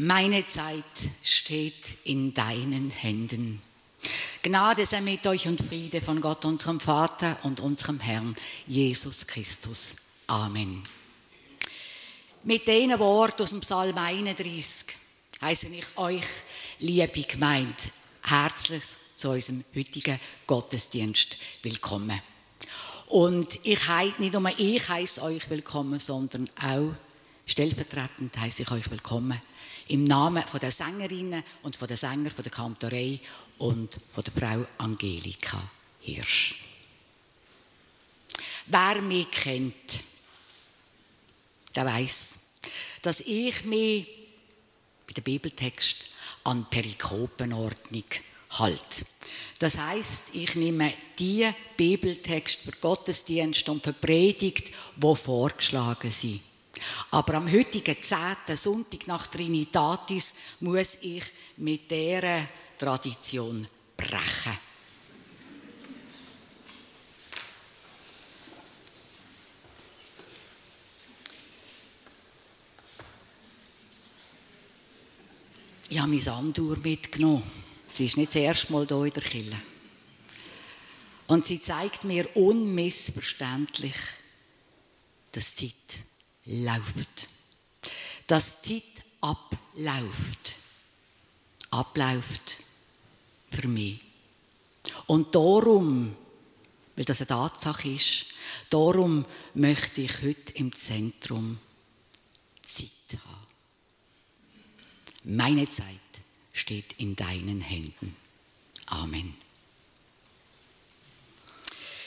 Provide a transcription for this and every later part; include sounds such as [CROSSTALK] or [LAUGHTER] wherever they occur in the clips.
Meine Zeit steht in deinen Händen. Gnade sei mit euch und Friede von Gott, unserem Vater und unserem Herrn Jesus Christus. Amen. Mit diesen Worten aus dem Psalm 31 heiße ich euch, liebe Gemeinde, herzlich zu unserem heutigen Gottesdienst willkommen. Und ich heiße, nicht nur ich heiße euch willkommen, sondern auch stellvertretend heiße ich euch willkommen im Namen von der Sängerinnen und von der Sänger von der Kantorei und von der Frau Angelika Hirsch. Wer mich kennt, der weiß, dass ich mich bei dem Bibeltext an Perikopenordnung halte. Das heißt, ich nehme die Bibeltext für Gottesdienst und für Predigt, wo vorgeschlagen sind. Aber am heutigen 10. Sonntag nach Trinitatis muss ich mit dieser Tradition brechen. Ich habe meine Sanduhr mitgenommen. Sie ist nicht das erste Mal hier in der Kille. Und sie zeigt mir unmissverständlich, dass Zeit läuft. Dass Zeit abläuft. Abläuft für mich. Und darum, weil das eine Tatsache ist, darum möchte ich heute im Zentrum Zeit haben. Meine Zeit steht in deinen Händen. Amen.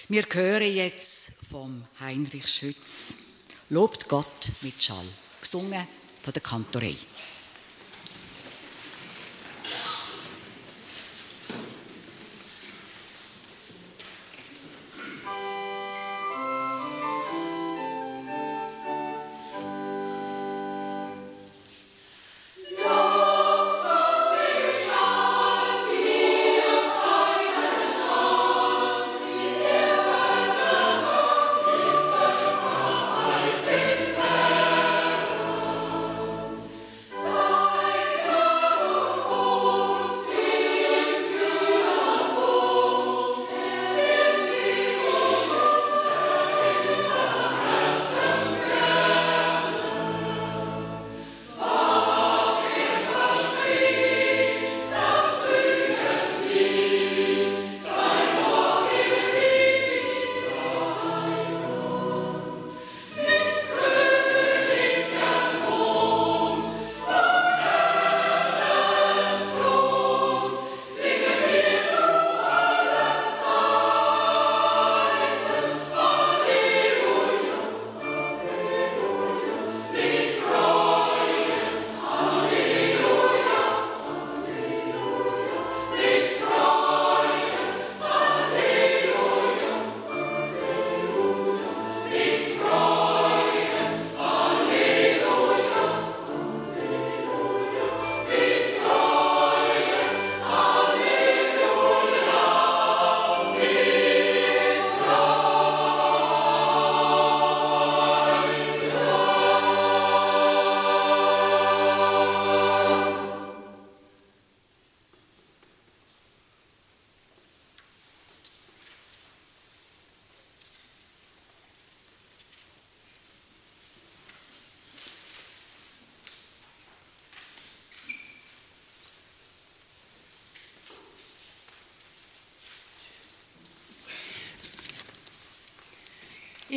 Wir hören jetzt vom Heinrich Schütz. Lobt Gott mit Schall. Gesungen von der Kantorei.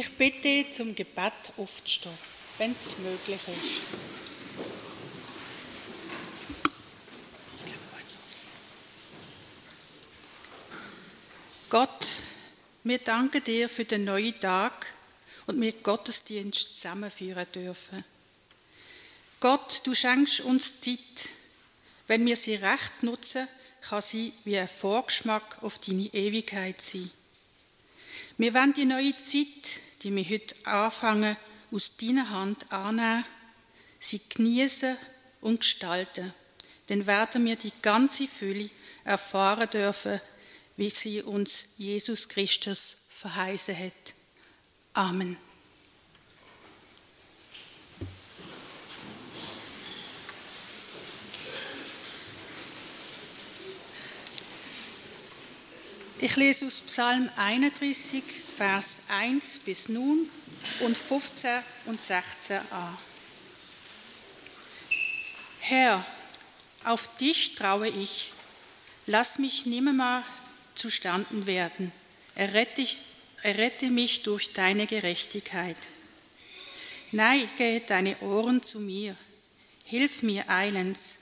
Ich bitte zum Gebet aufzustehen, wenn es möglich ist. Gott, wir danken dir für den neuen Tag und wir Gottesdienst zusammenführen dürfen. Gott, du schenkst uns Zeit. Wenn wir sie recht nutzen, kann sie wie ein Vorgeschmack auf deine Ewigkeit sein. Wir wollen die neue Zeit, die wir heute anfangen, aus deiner Hand annehmen, sie genießen und gestalten. Dann werden wir die ganze Fülle erfahren dürfen, wie sie uns Jesus Christus verheißen hat. Amen. Ich lese aus Psalm 31, Vers 1 bis nun und 15 und 16a. Herr, auf dich traue ich, lass mich nimmermehr zustanden werden, errette, errette mich durch deine Gerechtigkeit. Neige deine Ohren zu mir, hilf mir eilends,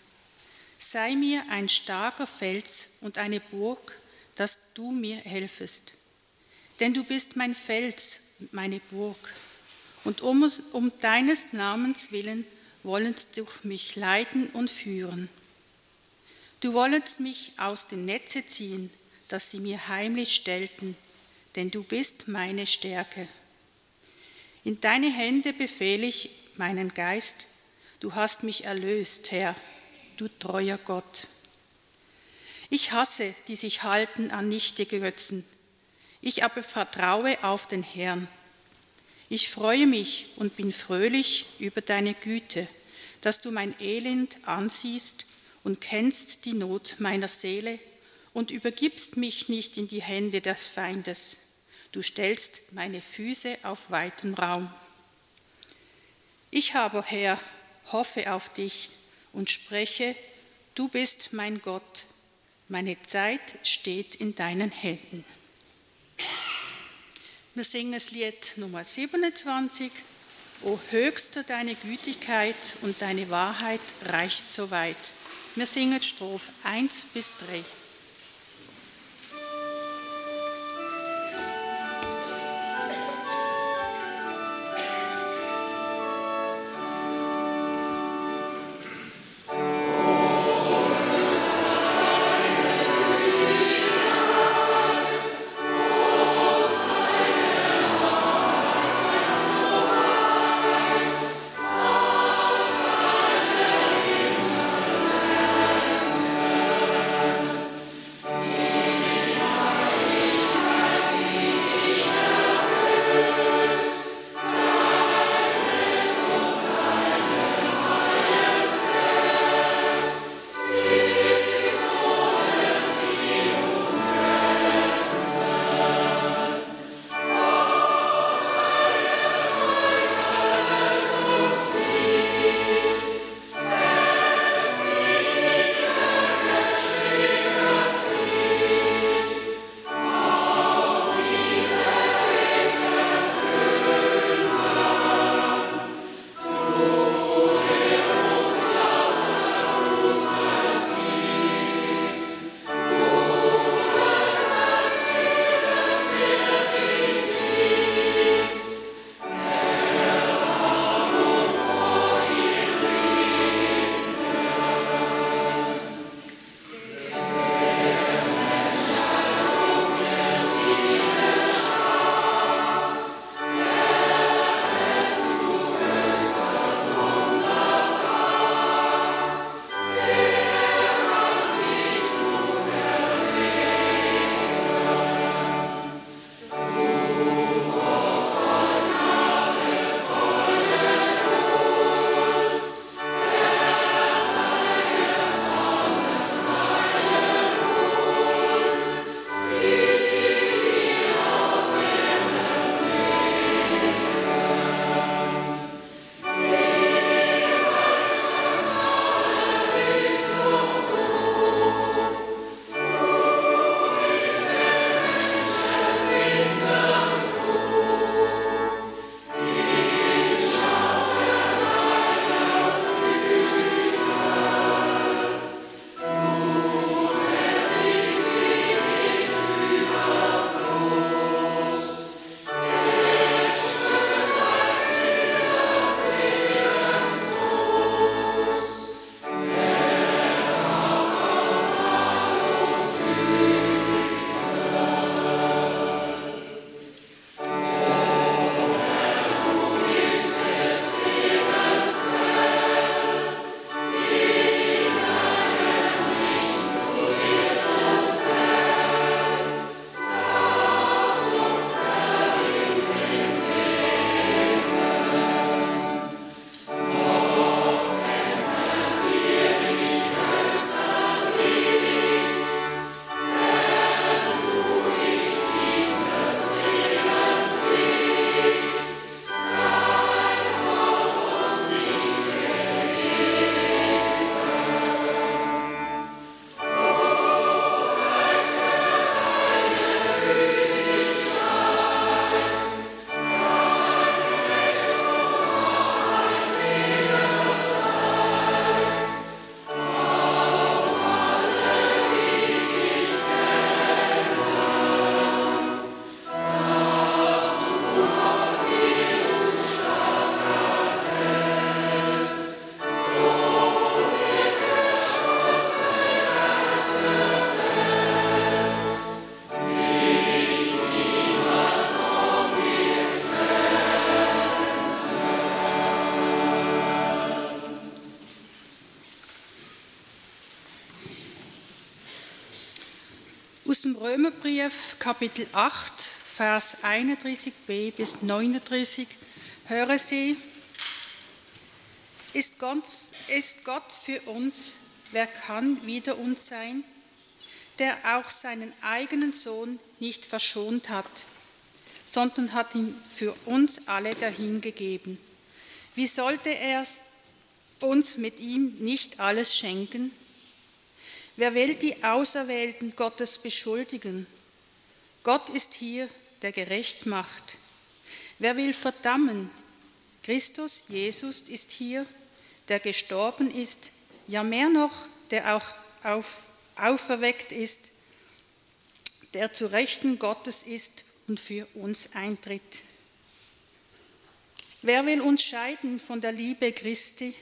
sei mir ein starker Fels und eine Burg, dass du mir helfest. Denn du bist mein Fels und meine Burg, und um, um deines Namens willen wollest du mich leiten und führen. Du wollest mich aus dem Netze ziehen, das sie mir heimlich stellten, denn du bist meine Stärke. In deine Hände befehle ich meinen Geist, du hast mich erlöst, Herr, du treuer Gott. Ich hasse, die sich halten an nichtige Götzen, ich aber vertraue auf den Herrn. Ich freue mich und bin fröhlich über deine Güte, dass du mein Elend ansiehst und kennst die Not meiner Seele und übergibst mich nicht in die Hände des Feindes. Du stellst meine Füße auf weiten Raum. Ich aber, Herr, hoffe auf dich und spreche, du bist mein Gott, meine Zeit steht in deinen Händen. Wir singen das Lied Nummer 27. O höchster deine Gütigkeit und deine Wahrheit reicht so weit. Wir singen Strophe 1 bis 3. Römerbrief Kapitel 8, Vers 31b bis 39 hören Sie, ist Gott, ist Gott für uns, wer kann wider uns sein, der auch seinen eigenen Sohn nicht verschont hat, sondern hat ihn für uns alle dahingegeben. Wie sollte er uns mit ihm nicht alles schenken? Wer will die Auserwählten Gottes beschuldigen? Gott ist hier, der gerecht macht. Wer will verdammen? Christus, Jesus ist hier, der gestorben ist, ja mehr noch, der auch auf, auferweckt ist, der zu Rechten Gottes ist und für uns eintritt. Wer will uns scheiden von der Liebe Christi?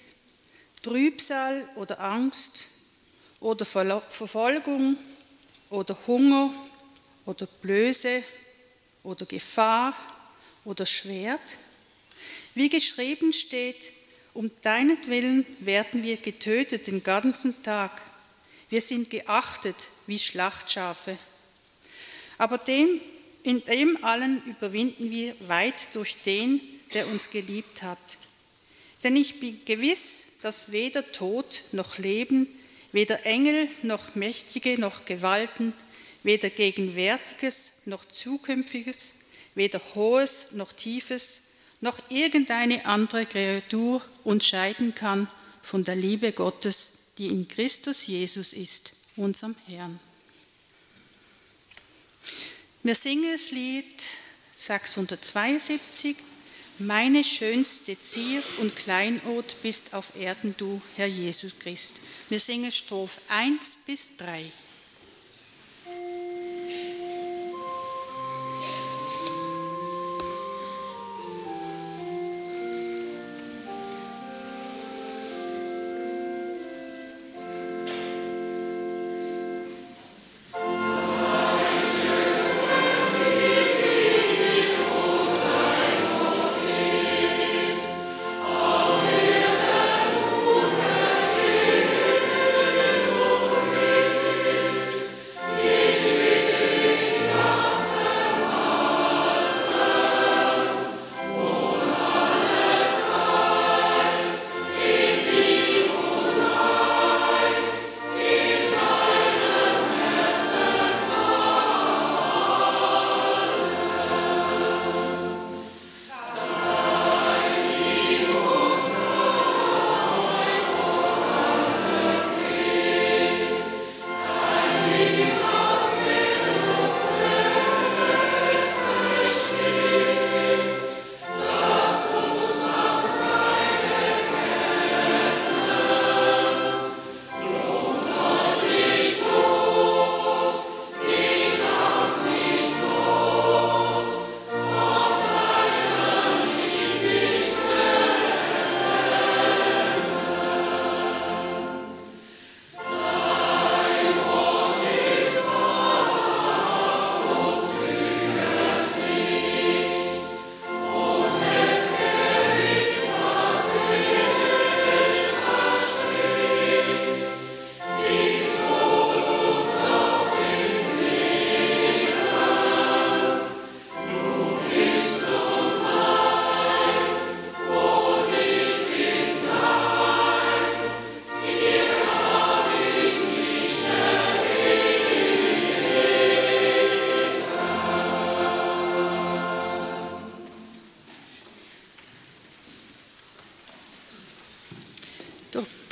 Trübsal oder Angst oder Verfolgung oder Hunger oder Blöße oder Gefahr oder Schwert? Wie geschrieben steht, um deinetwillen werden wir getötet den ganzen Tag. Wir sind geachtet wie Schlachtschafe. Aber dem, in dem allen überwinden wir weit durch den, der uns geliebt hat. Denn ich bin gewiss, dass weder Tod noch Leben, weder Engel noch Mächtige noch Gewalten, weder Gegenwärtiges noch Zukünftiges, weder Hohes noch Tiefes, noch irgendeine andere Kreatur uns scheiden kann von der Liebe Gottes, die in Christus Jesus ist, unserem Herrn. Wir singen das Lied 672 meine schönste Zier und Kleinod bist auf Erden du, Herr Jesus Christ. Wir singen Strophe 1 bis 3.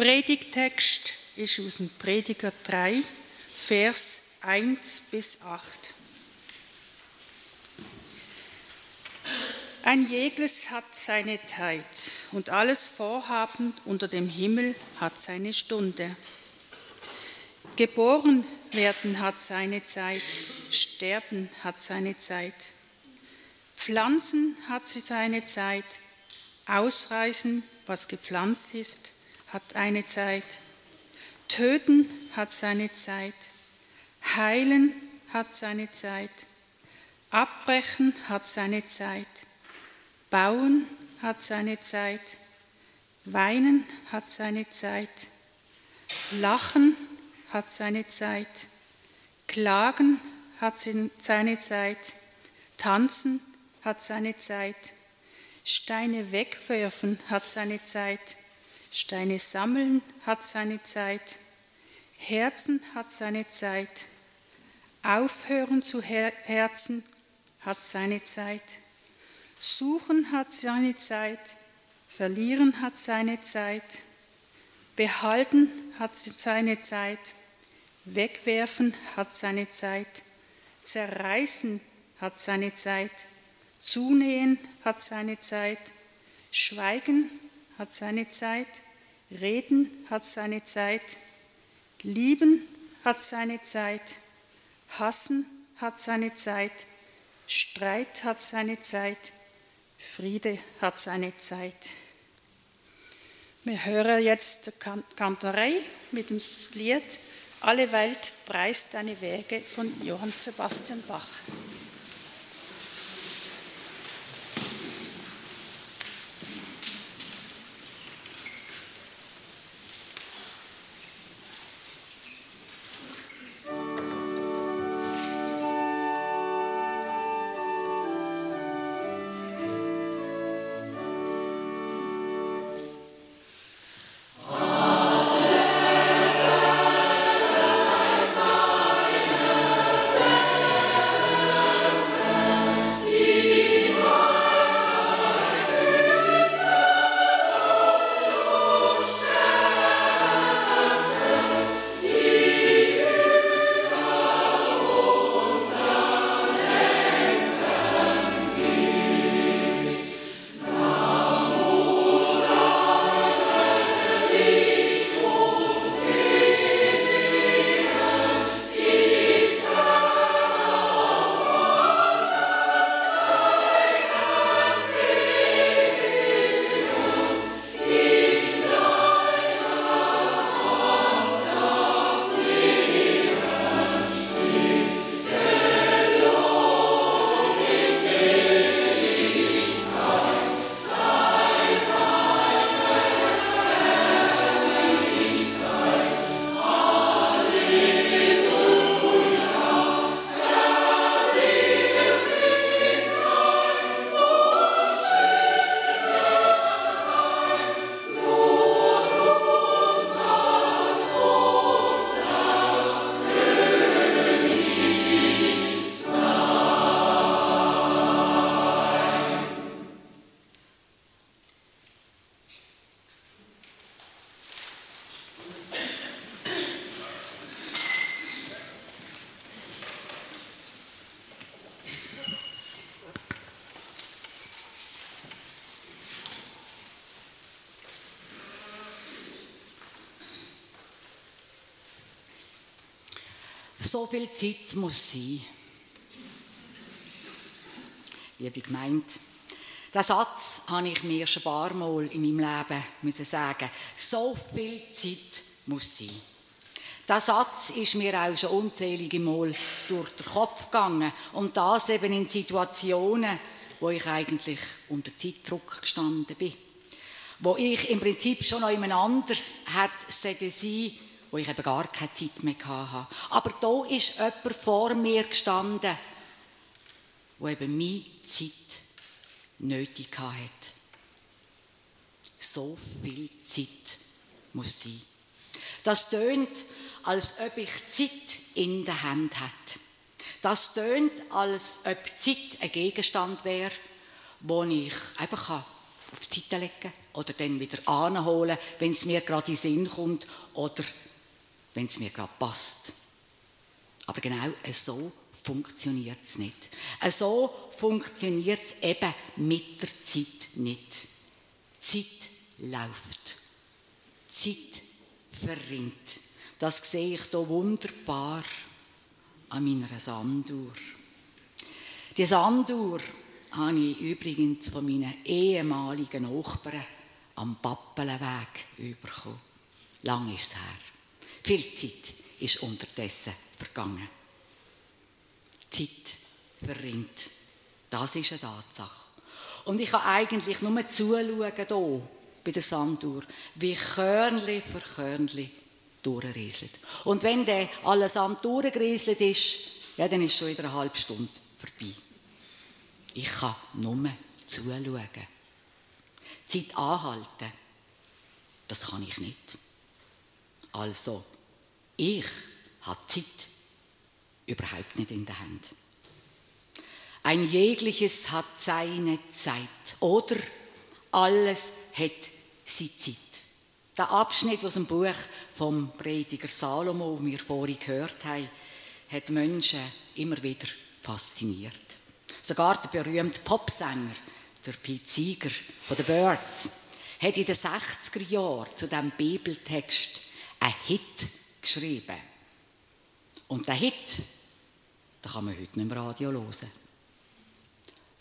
Predigtext ist aus dem Prediger 3, Vers 1 bis 8. Ein jedes hat seine Zeit und alles Vorhaben unter dem Himmel hat seine Stunde. Geboren werden hat seine Zeit, sterben hat seine Zeit. Pflanzen hat sie seine Zeit, ausreißen, was gepflanzt ist, hat eine Zeit. Töten hat seine Zeit. Heilen hat seine Zeit. Abbrechen hat seine Zeit. Bauen hat seine Zeit. Weinen hat seine Zeit. Lachen hat seine Zeit. Klagen hat seine Zeit, Tanzen hat seine Zeit, Steine wegwerfen hat seine Zeit, Steine sammeln hat seine Zeit, Herzen hat seine Zeit, aufhören zu Herzen hat seine Zeit, suchen hat seine Zeit, verlieren hat seine Zeit, behalten hat seine Zeit, wegwerfen hat seine Zeit, zerreißen hat seine Zeit, zunähen hat seine Zeit, schweigen hat seine Zeit, reden hat seine Zeit, lieben hat seine Zeit, hassen hat seine Zeit, Streit hat seine Zeit, Friede hat seine Zeit. Wir hören jetzt die Kantorei mit dem Lied Alle Welt preist deine Wege von Johann Sebastian Bach. So viel Zeit muss sein. Liebe gemeint, den Satz habe ich mir schon ein paar Mal in meinem Leben müssen sagen. So viel Zeit muss sein. Der Satz ist mir auch schon unzählige Mal durch den Kopf gegangen. Und das eben in Situationen, wo ich eigentlich unter Zeitdruck gestanden bin. Wo ich im Prinzip schon noch jemand anders hätte sein wo ich eben gar keine Zeit mehr hatte. Aber da ist jemand vor mir gestanden, wo eben meine Zeit nötig hatte. So viel Zeit muss sein. Das tönt, als ob ich Zeit in der Hand hätte. Das tönt, als ob Zeit ein Gegenstand wäre, wo ich einfach auf die Seite legen kann oder dann wieder anholen, wenn es mir gerade in den Sinn kommt oder wenn es mir gerade passt. Aber genau so funktioniert es nicht. So funktioniert es eben mit der Zeit nicht. Zeit läuft. Zeit verrinnt. Das sehe ich hier wunderbar an meiner Sanduhr. Die Sanduhr habe ich übrigens von meinen ehemaligen Nachbarn am Pappelenweg bekommen. Lang ist es her. Viel Zeit ist unterdessen vergangen. Zeit verrinnt. Das ist eine Tatsache. Und ich kann eigentlich nur zuschauen hier bei der Sanduhr, wie Körnli für Körnli durchrieselt. Und wenn der allesamt durchgerieselt ist, ja, dann ist schon wieder eine halbe Stunde vorbei. Ich kann nur zuschauen. Zeit anhalten, das kann ich nicht. Also, ich habe Zeit überhaupt nicht in der Hand. Ein jegliches hat seine Zeit oder alles hat seine Zeit. Der Abschnitt aus dem Buch vom Prediger Salomo, den wir vorhin gehört haben, hat Menschen immer wieder fasziniert. Sogar der berühmte Popsänger, der Pete Seeger von den Birds, hat in den 60er Jahren zu diesem Bibeltext einen Hit geschrieben. Und der Hit, den kann man heute nicht im Radio hören.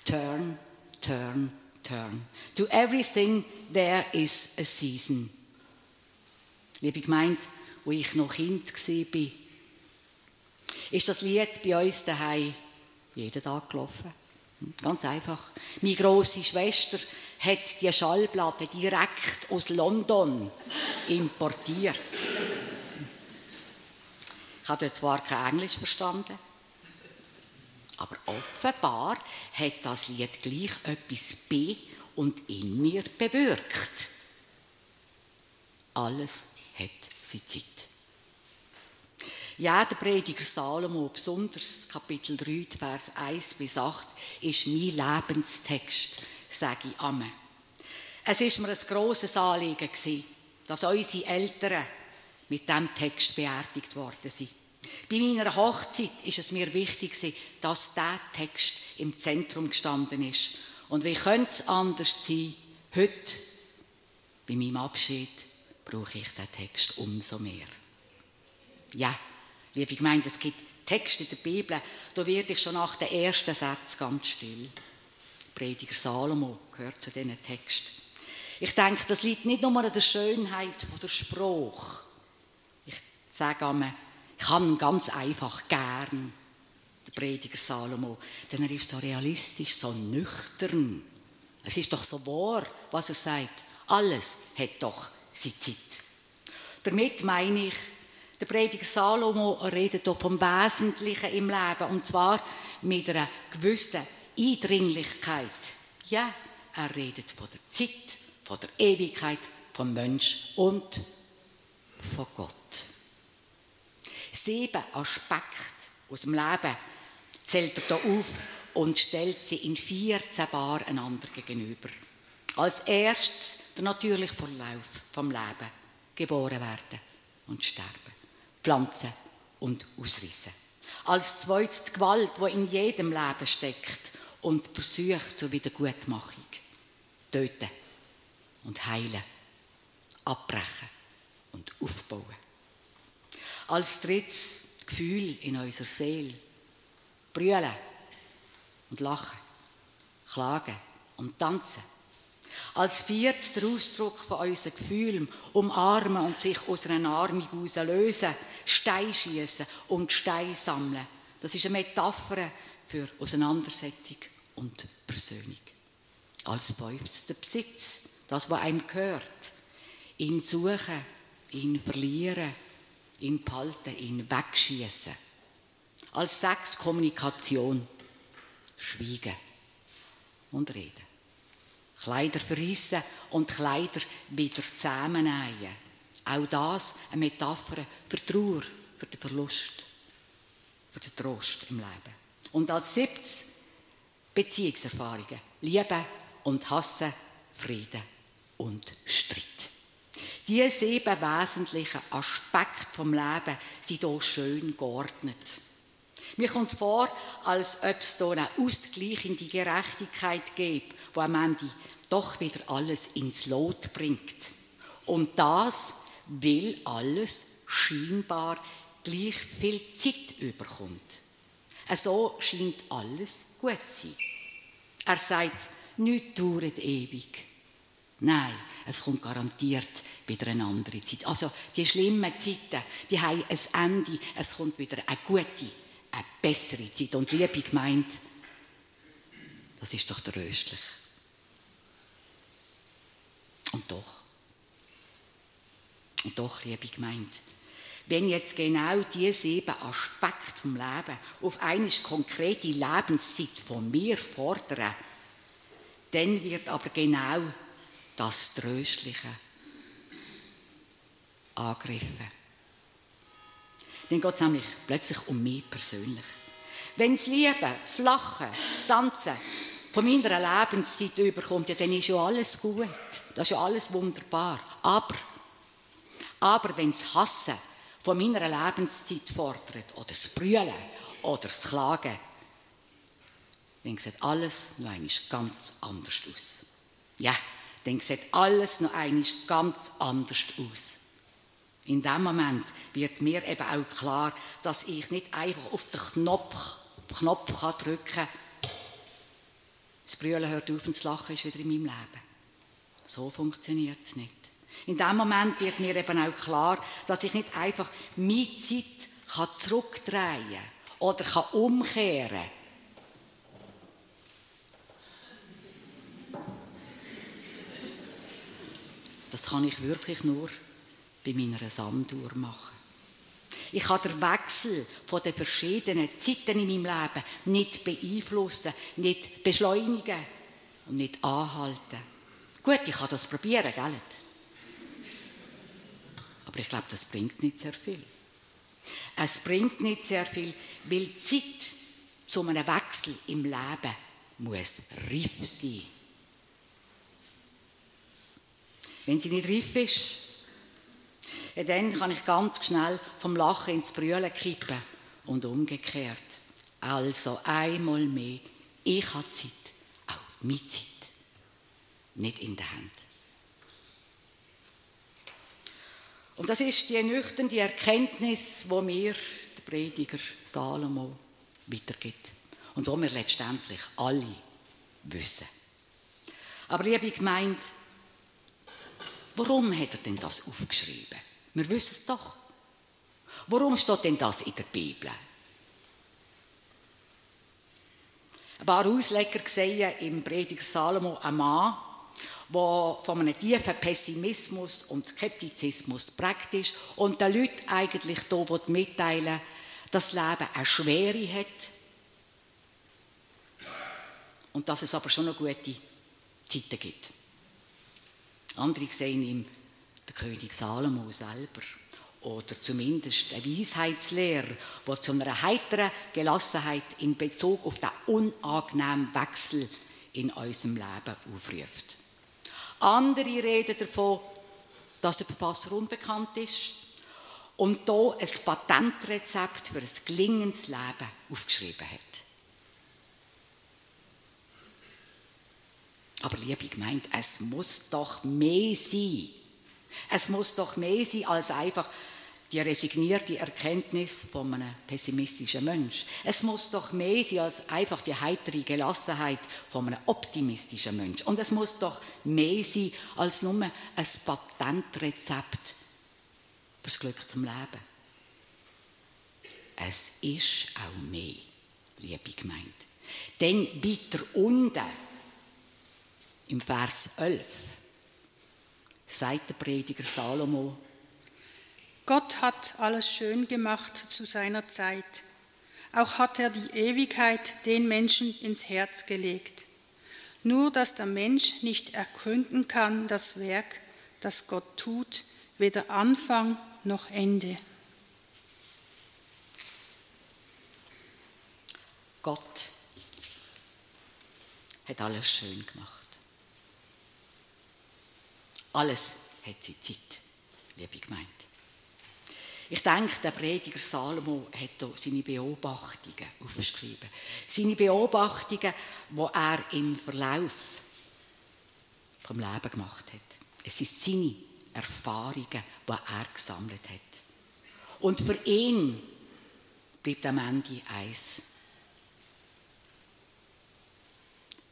Turn, turn, turn. To everything there is a season. Liebe Gemeinde, wo ich noch Kind war, ist das Lied bei uns daheim jeden Tag gelaufen. Ganz einfach. Meine große Schwester hat die Schallplatte direkt aus London importiert. Ich habe zwar kein Englisch verstanden, aber offenbar hat das Lied gleich etwas bei und in mir bewirkt. Alles hat seine Zeit. Ja, der Prediger Salomo, besonders Kapitel 3, Vers 1 bis 8, ist mein Lebenstext, sage ich Amen. Es ist mir ein grosses Anliegen dass unsere Eltern mit diesem Text beerdigt worden sind. Bei meiner Hochzeit ist es mir wichtig, dass dieser Text im Zentrum gestanden ist. Und wie könnte es anders sein? Heute, bei meinem Abschied, brauche ich den Text umso mehr. Ja, Liebe Gemeinde, es gibt Texte in der Bibel, da werde ich schon nach den ersten Sätzen ganz still. Prediger Salomo gehört zu diesen Text. Ich denke, das liegt nicht nur an der Schönheit der Spruch. Sage einmal, ich habe ihn ganz einfach gern, der Prediger Salomo, denn er ist so realistisch, so nüchtern. Es ist doch so wahr, was er sagt. Alles hat doch seine Zeit. Damit meine ich, der Prediger Salomo redet hier vom Wesentlichen im Leben und zwar mit einer gewissen Eindringlichkeit. Ja, er redet von der Zeit, von der Ewigkeit, vom Mensch und von Gott. Sieben Aspekte aus dem Leben zählt er hier auf und stellt sie in 14 Bar einander gegenüber. Als erstes der natürliche Verlauf vom Leben. Geboren werden und sterben pflanzen und ausrissen. Als zweites die Gewalt, die in jedem Leben steckt und versucht zur Wiedergutmachung. Töten und heilen, abbrechen und aufbauen. Als drittes Gefühl in unserer Seele. Brüllen und lachen, klagen und tanzen als viertes der Ausdruck von unseren Gefühlen, umarmen und sich aus einer Armung lösen, Stein schießen und Stein sammeln. Das ist eine Metapher für Auseinandersetzung und Versöhnung. Als fünftes der Besitz, das, was einem gehört. Ihn suchen, ihn verlieren, ihn behalten, ihn wegschießen. Als sechs Kommunikation, schweigen und reden. Kleider verrissen und Kleider wieder zusammennähen. Auch das eine Metapher für Trauer, für den Verlust, für den Trost im Leben. Und als siebtes Beziehungserfahrungen. Liebe und Hassen, Frieden und Streit. Diese sieben wesentlichen Aspekte vom Leben sind hier schön geordnet. Mir kommt es vor, als ob es hier eine ausgleichende Gerechtigkeit gibt, die am Ende doch wieder alles ins Lot bringt. Und das, weil alles scheinbar gleich viel Zeit überkommt. So scheint alles gut zu sein. Er sagt, nichts dauert ewig. Nein, es kommt garantiert wieder eine andere Zeit. Also die schlimmen Zeiten, die haben ein Ende. Es kommt wieder eine gute, eine bessere Zeit. Und liebe gemeint, das ist doch tröstlich. Und doch, und doch, liebe Gemeinde, wenn jetzt genau diese sieben Aspekte vom Leben auf eine konkrete Lebenszeit von mir fordern, dann wird aber genau das Tröstliche angegriffen. Dann geht es nämlich plötzlich um mich persönlich. Wenn das Lieben, das Lachen, das Tanzen von meiner Lebenszeit überkommt, ja, dann ist ja alles gut. Das ist ja alles wunderbar. Aber, aber wenn das Hassen von meiner Lebenszeit fordert, oder das Brüllen, oder das Klagen, dann sieht alles noch einmal ganz anders aus. Ja, dann sieht alles noch einmal ganz anders aus. In dem Moment wird mir eben auch klar, dass ich nicht einfach auf den Knopf, Knopf kann drücken kann. Das Brüllen hört auf und das Lachen ist wieder in meinem Leben. So funktioniert es nicht. In dem Moment wird mir eben auch klar, dass ich nicht einfach meine Zeit kann zurückdrehen oder kann umkehren kann. Das kann ich wirklich nur bei meiner Sanduhr machen. Ich kann den Wechsel von den verschiedenen Zeiten in meinem Leben nicht beeinflussen, nicht beschleunigen und nicht anhalten. Gut, ich kann das probieren, gell? Aber ich glaube, das bringt nicht sehr viel. Es bringt nicht sehr viel, weil die Zeit zu einem Wechsel im Leben muss reif sein. Wenn sie nicht reif ist, dann kann ich ganz schnell vom Lachen ins Brüllen kippen und umgekehrt. Also einmal mehr, ich habe Zeit, auch meine Zeit, nicht in der Hand. Und das ist die nüchterne Erkenntnis, wo mir der Prediger Salomo weitergibt und wo wir letztendlich alle wissen. Aber liebe Gemeinde, warum hat er denn das aufgeschrieben? Wir wissen es doch. Warum steht denn das in der Bibel? Ein paar Ausleger sehen im Prediger Salomo einen Mann, der von einem tiefen Pessimismus und Skeptizismus prägt ist und den Leuten eigentlich hier mitteilen dass das Leben eine Schwere hat und dass es aber schon noch gute Zeiten gibt. Andere sehen ihm der König Salomo selber oder zumindest eine Weisheitslehrer, die zu einer heiteren Gelassenheit in Bezug auf den unangenehmen Wechsel in unserem Leben aufruft. Andere reden davon, dass der Verfasser unbekannt ist und hier ein Patentrezept für ein gelingendes Leben aufgeschrieben hat. Aber liebe Gemeinde, es muss doch mehr sein es muss doch mehr sein als einfach die resignierte Erkenntnis von einem pessimistischen Mensch. Es muss doch mehr sein als einfach die heitere Gelassenheit von einem optimistischen Mensch. Und es muss doch mehr sein als nur ein Patentrezept fürs Glück zum Leben. Es ist auch mehr, liebe Gemeinde. Denn weiter unten, im Vers 11, sagt der Prediger Salomo. Gott hat alles schön gemacht zu seiner Zeit. Auch hat er die Ewigkeit den Menschen ins Herz gelegt. Nur dass der Mensch nicht ergründen kann das Werk, das Gott tut, weder Anfang noch Ende. Gott hat alles schön gemacht. Alles hat seine Zeit, liebe Gemeinde. Ich denke, der Prediger Salomo hat hier seine Beobachtungen aufgeschrieben. Seine Beobachtungen, die er im Verlauf vom Leben gemacht hat. Es sind seine Erfahrungen, die er gesammelt hat. Und für ihn bleibt am Ende eins.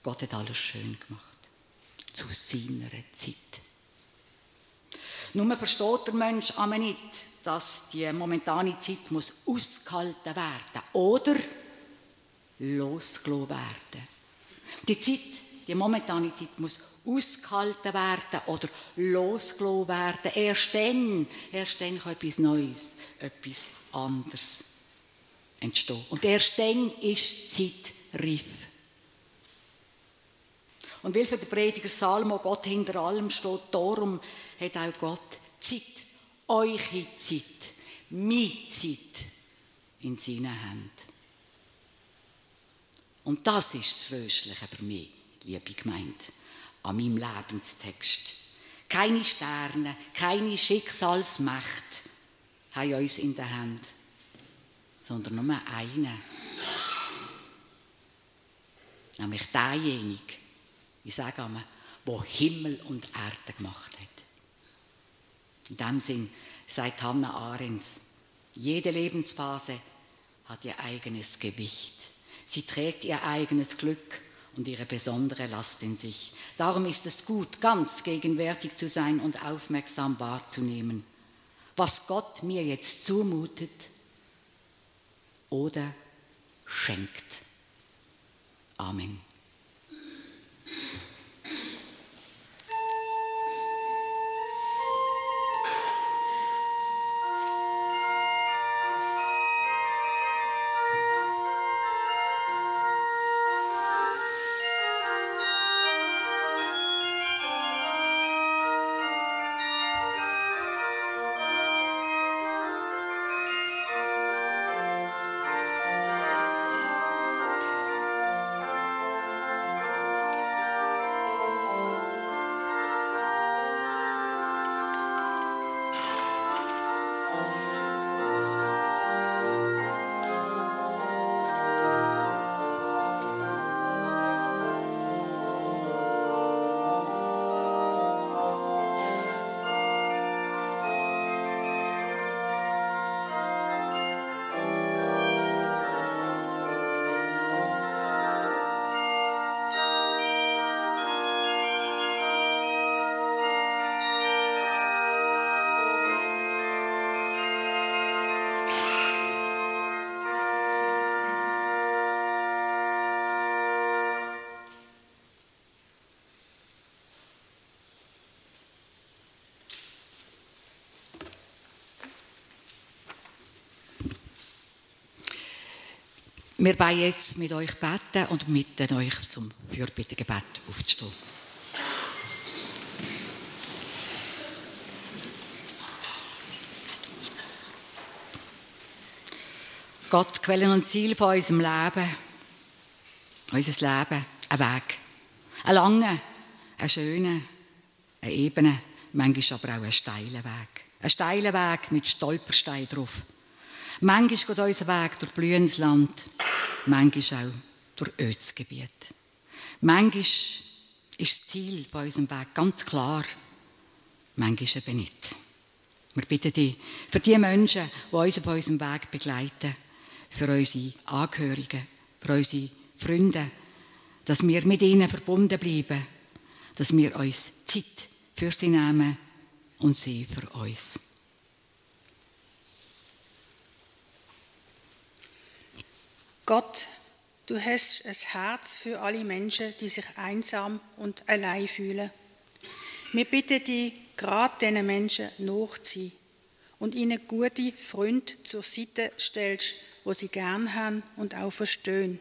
Gott hat alles schön gemacht. Zu seiner Zeit. Nur versteht der Mensch aber nicht, dass die momentane Zeit muss ausgehalten werden oder losgelassen werden. Die Zeit die momentane Zeit muss ausgehalten werden oder losgelassen werden. Erst dann, erst dann kann etwas Neues, etwas anderes entstehen. Und erst dann ist die Zeit reif. Und weil für den Prediger Salomo Gott hinter allem steht, darum hat auch Gott Zeit, eure Zeit, meine Zeit in seinen Händen. Und das ist das Tröstliche für mich, liebe Gemeinde, an meinem Lebenstext. Keine Sterne, keine Schicksalsmacht haben uns in der Hand, sondern nur eine. Nämlich derjenige, ich sage einmal, wo Himmel und Erde gemacht hat. In dem Sinn sagt Hannah Ahrens, jede Lebensphase hat ihr eigenes Gewicht. Sie trägt ihr eigenes Glück und ihre besondere Last in sich. Darum ist es gut, ganz gegenwärtig zu sein und aufmerksam wahrzunehmen, was Gott mir jetzt zumutet oder schenkt. Amen. Wir wollen jetzt mit euch beten und bitten euch zum Fürbittegebet aufzustehen. Gott, Quellen und Ziel von unserem Leben, unser Leben, ein Weg. Ein langer, ein schöner, ein ebener, manchmal aber auch ein steiler Weg. Ein steiler Weg mit Stolpersteinen drauf. Manchmal geht unser Weg durch blühendes Land, manchmal auch durch ödes. Manchmal ist das Ziel von unserem Weg ganz klar, manchmal eben nicht. Wir bitten dich für die Menschen, die uns auf unserem Weg begleiten, für unsere Angehörigen, für unsere Freunde, dass wir mit ihnen verbunden bleiben, dass wir uns Zeit für sie nehmen und sie für uns. Gott, du hast ein Herz für alle Menschen, die sich einsam und allein fühlen. Wir bitten dich, gerade diesen Menschen nachzuziehen und ihnen gute Freunde zur Seite stellst, wo sie gern haben und auch verstehen.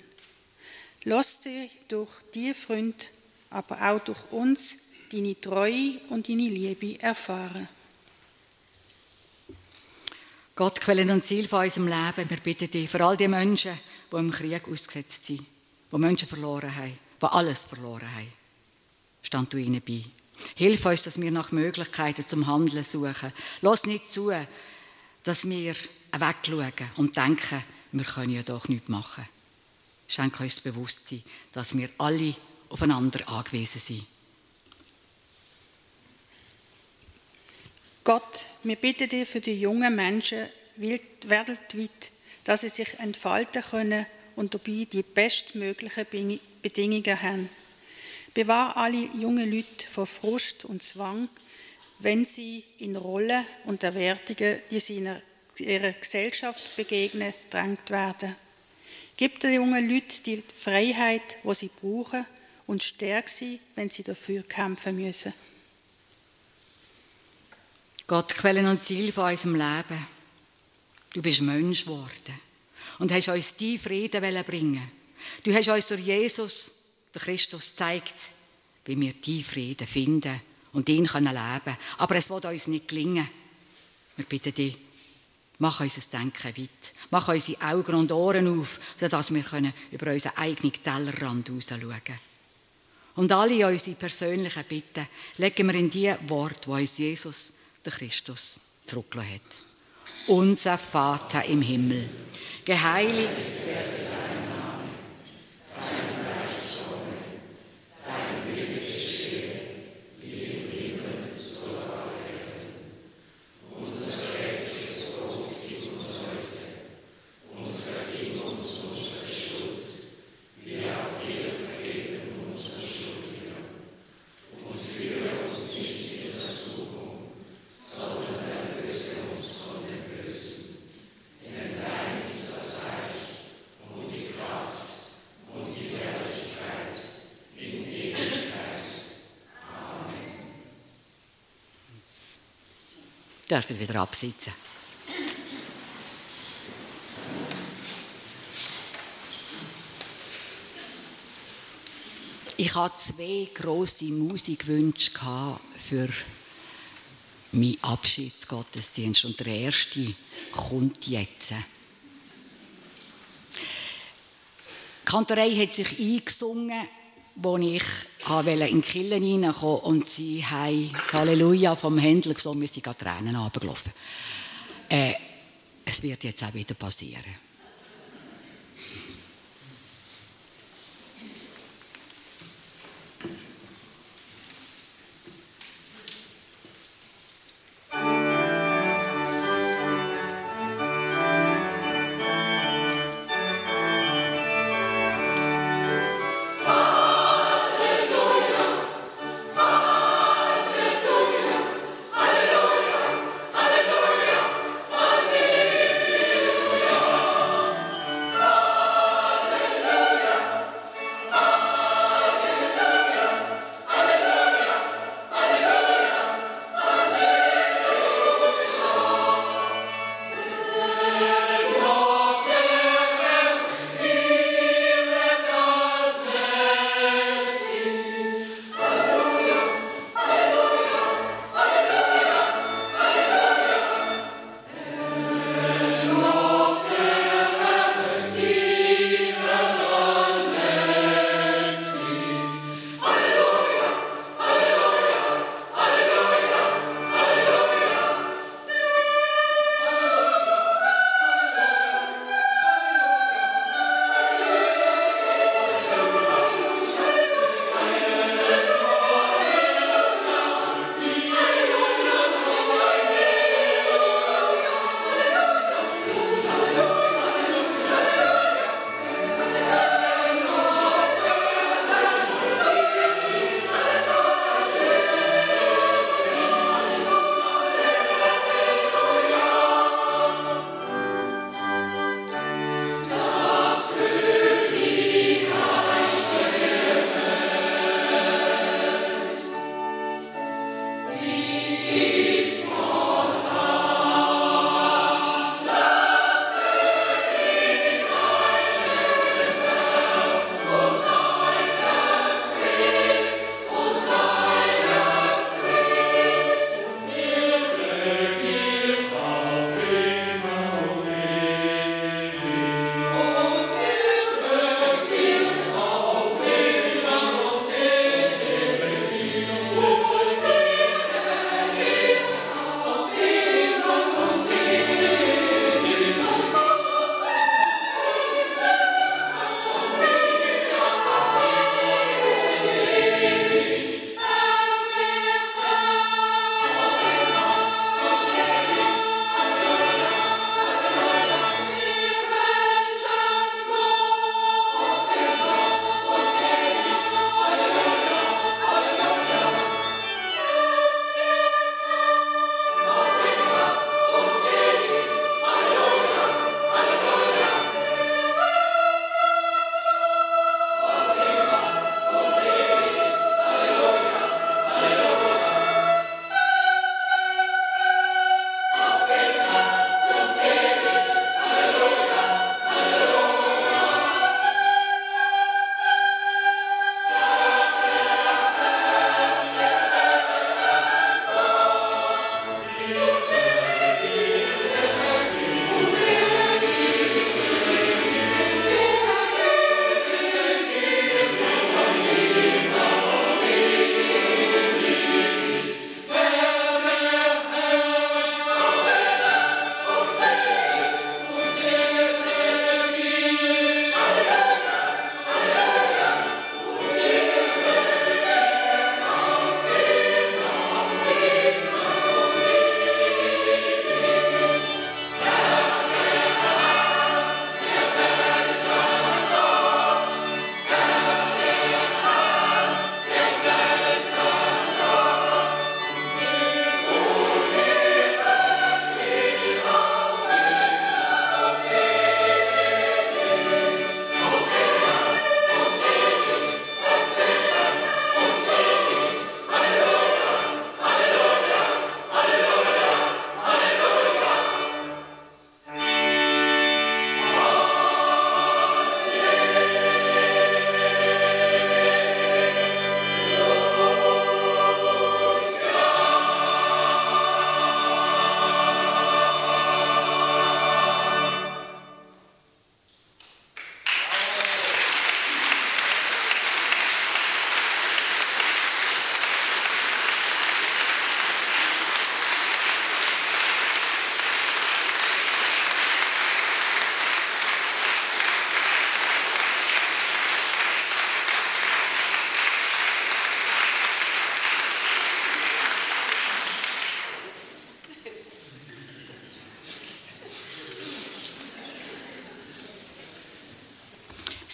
Lass dich durch diese Freunde, aber auch durch uns, deine Treue und deine Liebe erfahren. Gott, Quellen und Ziel von unserem Leben, wir bitten dich für all die Menschen, die im Krieg ausgesetzt sind, die Menschen verloren haben, die alles verloren haben. Stand du ihnen bei. Hilf uns, dass wir nach Möglichkeiten zum Handeln suchen. Lass nicht zu, dass wir wegschauen und denken, wir können ja doch nichts machen. Schenk uns das Bewusstsein, dass wir alle aufeinander angewiesen sind. Gott, wir bitten dich für die jungen Menschen weltweit, dass sie sich entfalten können und dabei die bestmöglichen Bedingungen haben. Bewahr alle jungen Leute vor Frust und Zwang, wenn sie in Rollen und Erwartungen, die sie in ihrer Gesellschaft begegnen, drängt werden. Gib den jungen Leuten die Freiheit, wo sie brauchen, und stärk sie, wenn sie dafür kämpfen müssen. Gott, Quellen und Ziel von unserem Leben. Du bist Mensch geworden und hast uns die Frieden bringen Du hast uns durch Jesus, der Christus, gezeigt, wie wir die Frieden finden und ihn leben können. Aber es wird uns nicht gelingen. Wir bitten dich, mach unser Denken weit. Mach unsere Augen und Ohren auf, sodass wir über unseren eigenen Tellerrand rausschauen können. Und alle unsere persönlichen Bitten legen wir in die Worte, die uns Jesus, der Christus, zurückgelassen hat. Unser Vater im Himmel, geheiligt werde dürfen wieder absitzen. Ich hatte zwei grosse Musikwünsche für meinen Abschiedsgottesdienst und der erste kommt jetzt. Die Kantorei hat sich eingesungen wo ich in die Kirche hineinkommen und sie haben Halleluja vom Händler gesungen, mir sind gerade Tränen runtergelaufen. Äh, es wird jetzt auch wieder passieren.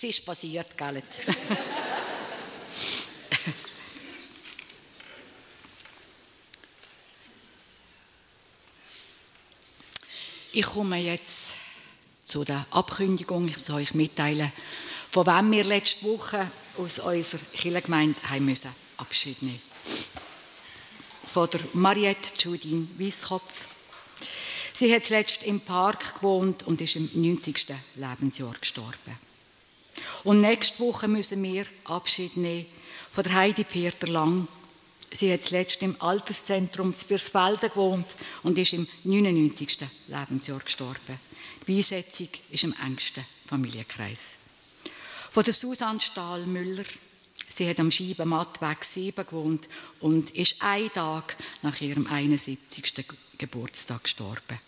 Es ist passiert, gell? [LAUGHS] Ich komme jetzt zu der Abkündigung. Ich soll euch mitteilen, von wem wir letzte Woche aus unserer Kirchengemeinde haben müssen Abschied nehmen. Von der Mariette Judine Wieskopf. Sie hat zuletzt im Park gewohnt und ist im 90. Lebensjahr gestorben. Und nächste Woche müssen wir Abschied nehmen von der Heidi Pfierter Lang. Sie hat zuletzt im Alterszentrum Birsfelden gewohnt und ist im 99. Lebensjahr gestorben. Die Beisetzung ist im engsten Familienkreis. Von der Susanne Stahlmüller. Sie hat am Scheibenmattweg 7 gewohnt und ist einen Tag nach ihrem 71. Geburtstag gestorben.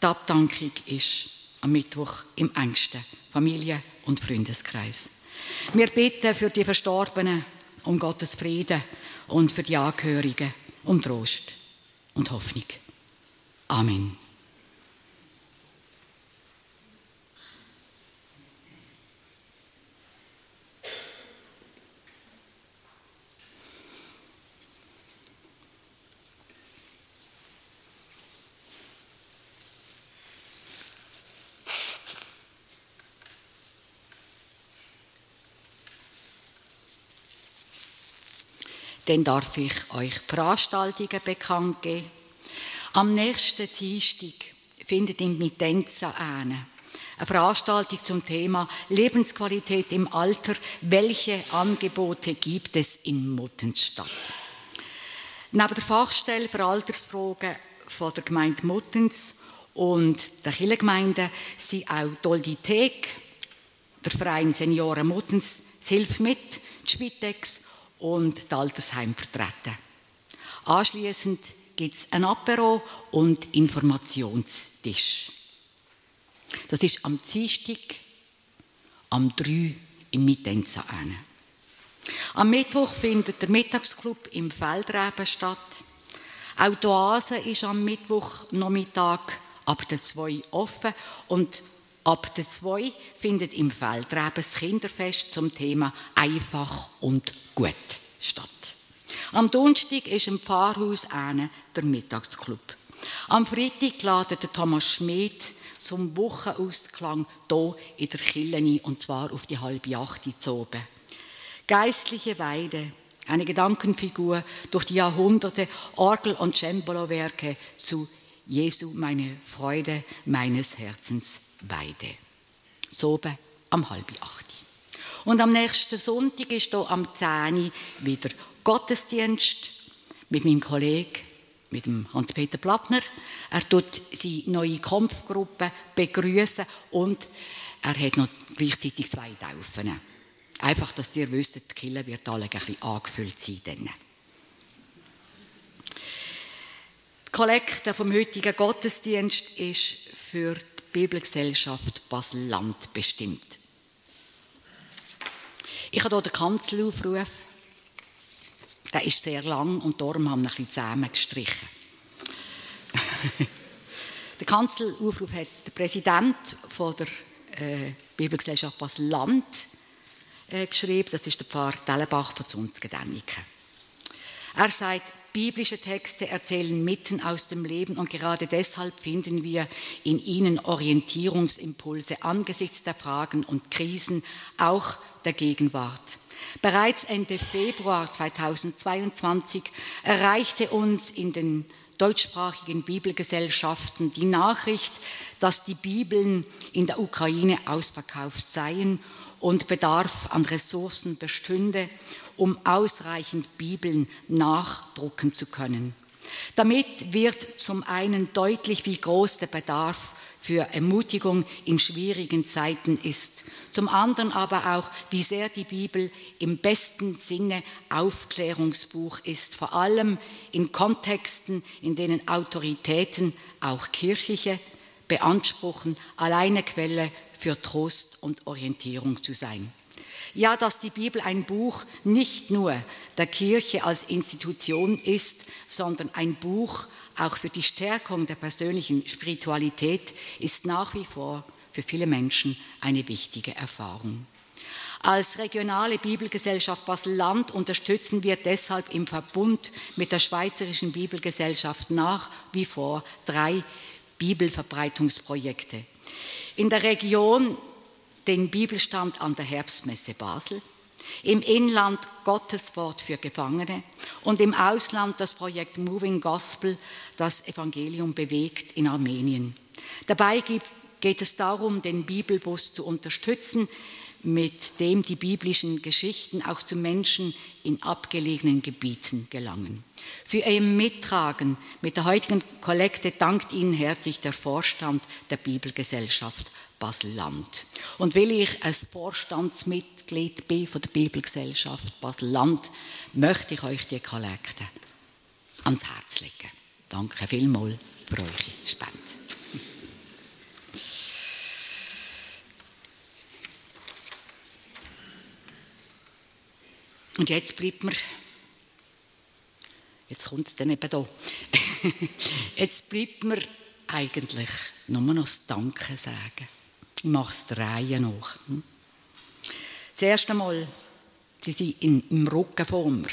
Die Abdankung ist am Mittwoch im engsten Familie- und Freundeskreis. Wir bitten für die Verstorbenen um Gottes Frieden und für die Angehörigen um Trost und Hoffnung. Amen. Dann darf ich euch Veranstaltungen bekannt geben. Am nächsten Dienstag findet in Mitenza eine eine Veranstaltung zum Thema Lebensqualität im Alter. Welche Angebote gibt es in Muttens statt? Neben der Fachstelle für Altersfragen von der Gemeinde Muttens und der Kirchengemeinde sind auch die Oldithek, der Verein Senioren Muttens, das Hilf mit, die Spitex und das Altersheim vertreten. Anschließend gibt es ein Apero und Informationstisch. Das ist am Dienstag, am 3 im Mitenza. Am Mittwoch findet der Mittagsclub im Feldreben statt. Auch die Oase ist am Mittwochnachmittag ab der 2 offen und ab der 2 findet im Feldreben das Kinderfest zum Thema einfach und gut statt. Am Donnerstag ist im Pfarrhaus eine der Mittagsclub. Am Freitag ladet Thomas Schmidt zum Wochenausklang hier in der Kille ein, und zwar auf die halbe acht zu oben. Geistliche Weide, eine Gedankenfigur durch die Jahrhunderte, Orgel- und Cembalo-Werke zu Jesu, meine Freude meines Herzens Weide. So oben am halb acht. Und am nächsten Sonntag ist hier am 10 wieder Gottesdienst mit meinem Kollegen, mit dem Hans-Peter Plattner. Er tut seine neue Kampfgruppe begrüßen und er hat noch gleichzeitig zwei Taufen. Einfach, dass ihr wisst, die Kille wird alle ein bisschen angefüllt sein. Dann. Die Kollekte vom heutigen Gottesdienst ist für die Bibelgesellschaft Basel-Land bestimmt. Ich habe hier den Kanzelaufruf. Der ist sehr lang und darum haben wir ein bisschen zusammengestrichen. [LAUGHS] der Kanzelaufruf hat der Präsident von der äh, Bibelgesellschaft Basel-Land äh, geschrieben. Das ist der Pfarrer Dellenbach von Zunzgedäniken. Er sagt, biblische Texte erzählen mitten aus dem Leben und gerade deshalb finden wir in ihnen Orientierungsimpulse angesichts der Fragen und Krisen, auch der Gegenwart. Bereits Ende Februar 2022 erreichte uns in den deutschsprachigen Bibelgesellschaften die Nachricht, dass die Bibeln in der Ukraine ausverkauft seien und Bedarf an Ressourcen bestünde, um ausreichend Bibeln nachdrucken zu können. Damit wird zum einen deutlich, wie groß der Bedarf für Ermutigung in schwierigen Zeiten ist. Zum anderen aber auch, wie sehr die Bibel im besten Sinne Aufklärungsbuch ist, vor allem in Kontexten, in denen Autoritäten, auch kirchliche, beanspruchen, alleine Quelle für Trost und Orientierung zu sein. Ja, dass die Bibel ein Buch nicht nur der Kirche als Institution ist, sondern ein Buch auch für die Stärkung der persönlichen Spiritualität ist nach wie vor für viele Menschen eine wichtige Erfahrung. Als regionale Bibelgesellschaft Basel-Land unterstützen wir deshalb im Verbund mit der Schweizerischen Bibelgesellschaft nach wie vor drei Bibelverbreitungsprojekte. In der Region den Bibelstand an der Herbstmesse Basel, im Inland Gottes Wort für Gefangene und im Ausland das Projekt Moving Gospel, das Evangelium bewegt in Armenien. Dabei geht es darum, den Bibelbus zu unterstützen, mit dem die biblischen Geschichten auch zu Menschen in abgelegenen Gebieten gelangen. Für Ihr Mittragen mit der heutigen Kollekte dankt Ihnen herzlich der Vorstand der Bibelgesellschaft Basel-Land. Und weil ich als Vorstandsmitglied bin von der Bibelgesellschaft Basel-Land, möchte ich euch die Kollekte ans Herz legen. Danke vielmals für eure Spende. Und jetzt bleibt mir, jetzt kommt es dann eben da, [LAUGHS] jetzt bleibt mir eigentlich nur noch das Danke sagen. Ich mache es der Reihe nach. Hm? Das erste Mal, die sind im Rücken von mir.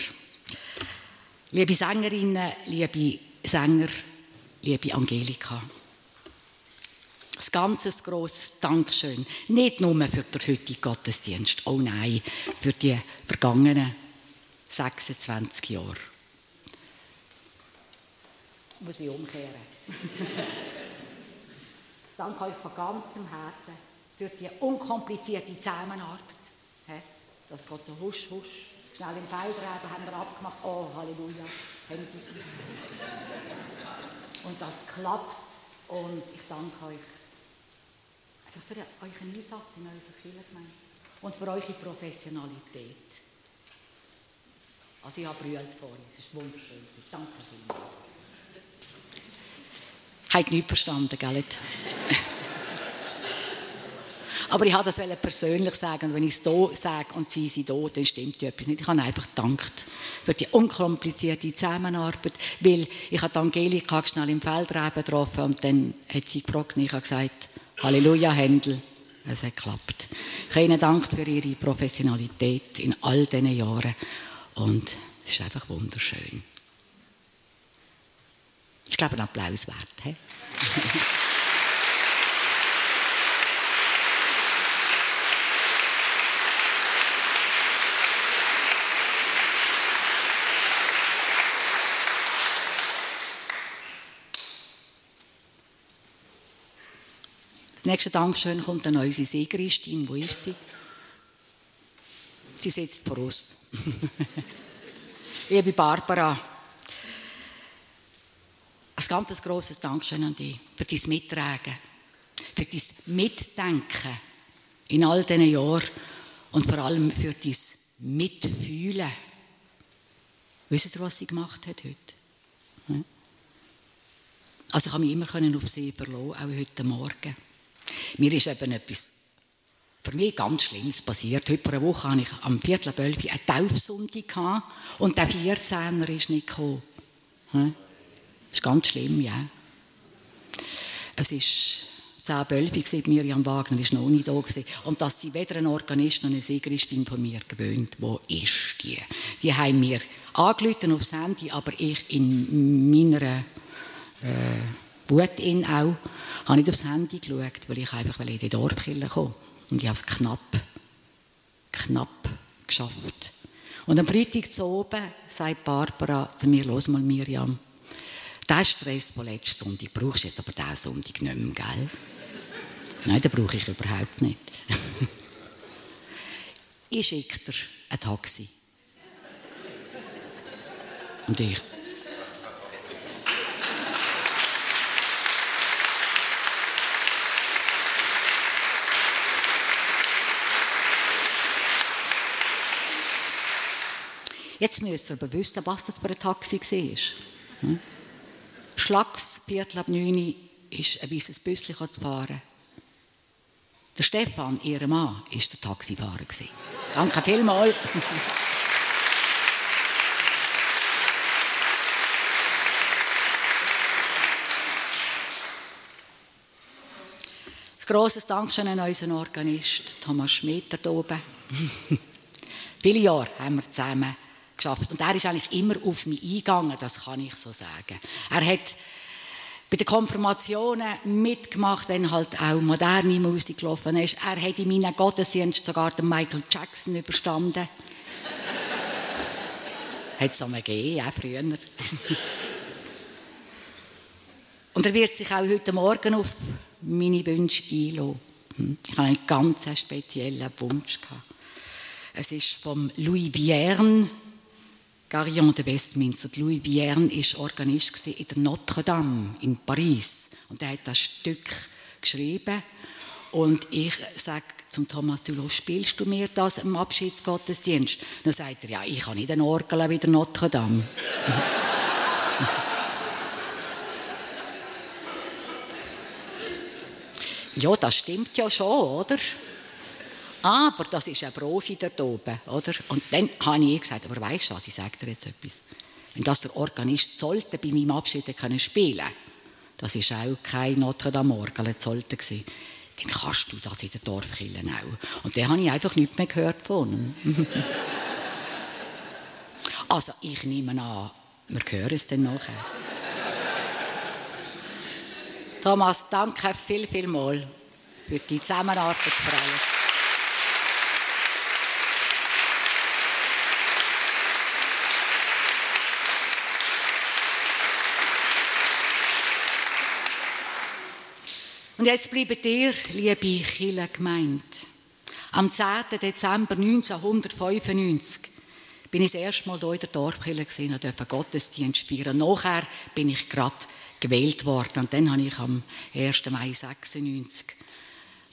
Liebe Sängerinnen, liebe Sänger, liebe Angelika. Ein ganzes grosses Dankeschön. Nicht nur für den heutigen Gottesdienst, oh nein, für die vergangenen 26 Jahre. Ich muss mich umkehren. [LAUGHS] Danke euch von ganzem Herzen für die unkomplizierte Zusammenarbeit. Das geht so husch, husch. Schnell im Feldreben haben wir abgemacht. Oh, Halleluja. Und das klappt. Und ich danke euch einfach für euren Einsatz in unserer Kirchengemeinde und für eure Professionalität. Also ich habe brüllt vorhin, es ist wunderschön. Danke vielmals. Habt nichts verstanden, gell? Aber ich habe das persönlich sagen. Und wenn ich es hier sage und sie sind hier, dann stimmt etwas nicht. Ich habe einfach gedankt für die unkomplizierte Zusammenarbeit, weil ich habe Angelika schnell im Feldreben getroffen und dann hat sie gefragt und ich habe gesagt, Halleluja, Händel. Es hat geklappt. Ihnen dankt für Ihre Professionalität in all diesen Jahren und es ist einfach wunderschön. Ich glaube, ein Applaus wert. He? Das nächste Dankeschön kommt an unsere Segeristin. Wo ist sie? Sie sitzt vor uns. [LAUGHS] Liebe Barbara, ein ganz grosses Dankeschön an dich für dein Mittragen, für dein Mitdenken in all diesen Jahren und vor allem für dein Mitfühlen. Wisst ihr, was sie gemacht hat heute? Also ich habe mich immer auf sie verlassen, auch heute Morgen. Mir ist eben etwas für mich ganz Schlimmes passiert. Heute vor einer Woche hatte ich am Viertel ab eine Taufsonntag und der 14er ist nicht gekommen. Das ist ganz schlimm, ja. Es ist 10 12 Miriam Wagner ist noch nicht da gewesen. Und dass sie weder ein Organist noch eine Siegeristin von mir gewöhnt. Wo ist die? Die haben mir angerufen aufs Handy, aber ich in meiner äh, Wut in auch habe ich aufs Handy geschaut, weil ich einfach in die Dorfkirche komme. Und ich habe es knapp, knapp geschafft. Und am Freitag zu oben sagt Barbara zu mir, los mal Miriam, der Stress von letzten Sonntag brauchst du jetzt aber diesen Sonntag nicht mehr, gell? Nein, den brauche ich überhaupt nicht. [LAUGHS] ich schicke dir ein Taxi. Und ich, Jetzt müsst ihr aber wissen, was das für ein Taxi war. Hm? Schlags, Viertel ab neun, ist ein weißes Büsschen zu fahren. Der Stefan, ihr Mann, war der Taxifahrer. Danke vielmals. grosses Dankeschön an unseren Organist Thomas Schmidt da oben. [LAUGHS] Viele Jahre haben wir zusammen geschafft und er ist eigentlich immer auf mich eingegangen, das kann ich so sagen. Er hat bei den Konfirmationen mitgemacht, wenn halt auch moderne Musik gelaufen ist. Er hat in meinen Gottesdienst sogar den Michael Jackson überstanden. [LAUGHS] hat es so mal gegeben, auch früher. [LAUGHS] Und er wird sich auch heute Morgen auf meine Wünsche einlassen. Hm. Ich habe einen ganz speziellen Wunsch. Es ist vom Louis Bierne, Garillon de Westminster. Louis Bierne war Organist in der Notre Dame in Paris. Und er hat das Stück geschrieben. Und ich sage zum Thomas Dulot, spielst du mir das im Abschiedsgottesdienst? Dann sagt er, ja, ich habe nicht einen Orgel wie der Notre Dame. [LAUGHS] Ja, das stimmt ja schon, oder? Aber das ist ein Profi dort oben, oder? Und dann habe ich gesagt, aber weißt du was, ich sage dir jetzt etwas. Wenn das der Organist sollte bei meinem Abschied können spielen das ist auch kein Notre Dame Orgel, sollte gewesen, dann kannst du das in der Dorfkirche auch. Und dann habe ich einfach nichts mehr gehört von [LAUGHS] Also ich nehme an, wir hören es dann nachher. Thomas, danke viel, viel mal für die Zusammenarbeit alles. Und jetzt bleibt ihr, liebe Kille gemeint. Am 10. Dezember 1995 bin ich das erste Mal hier in der Dorfkirche gesehen und durfte Gottesdienst feiern. Nachher bin ich gerade gewählt worden. Und dann habe ich am 1. Mai 96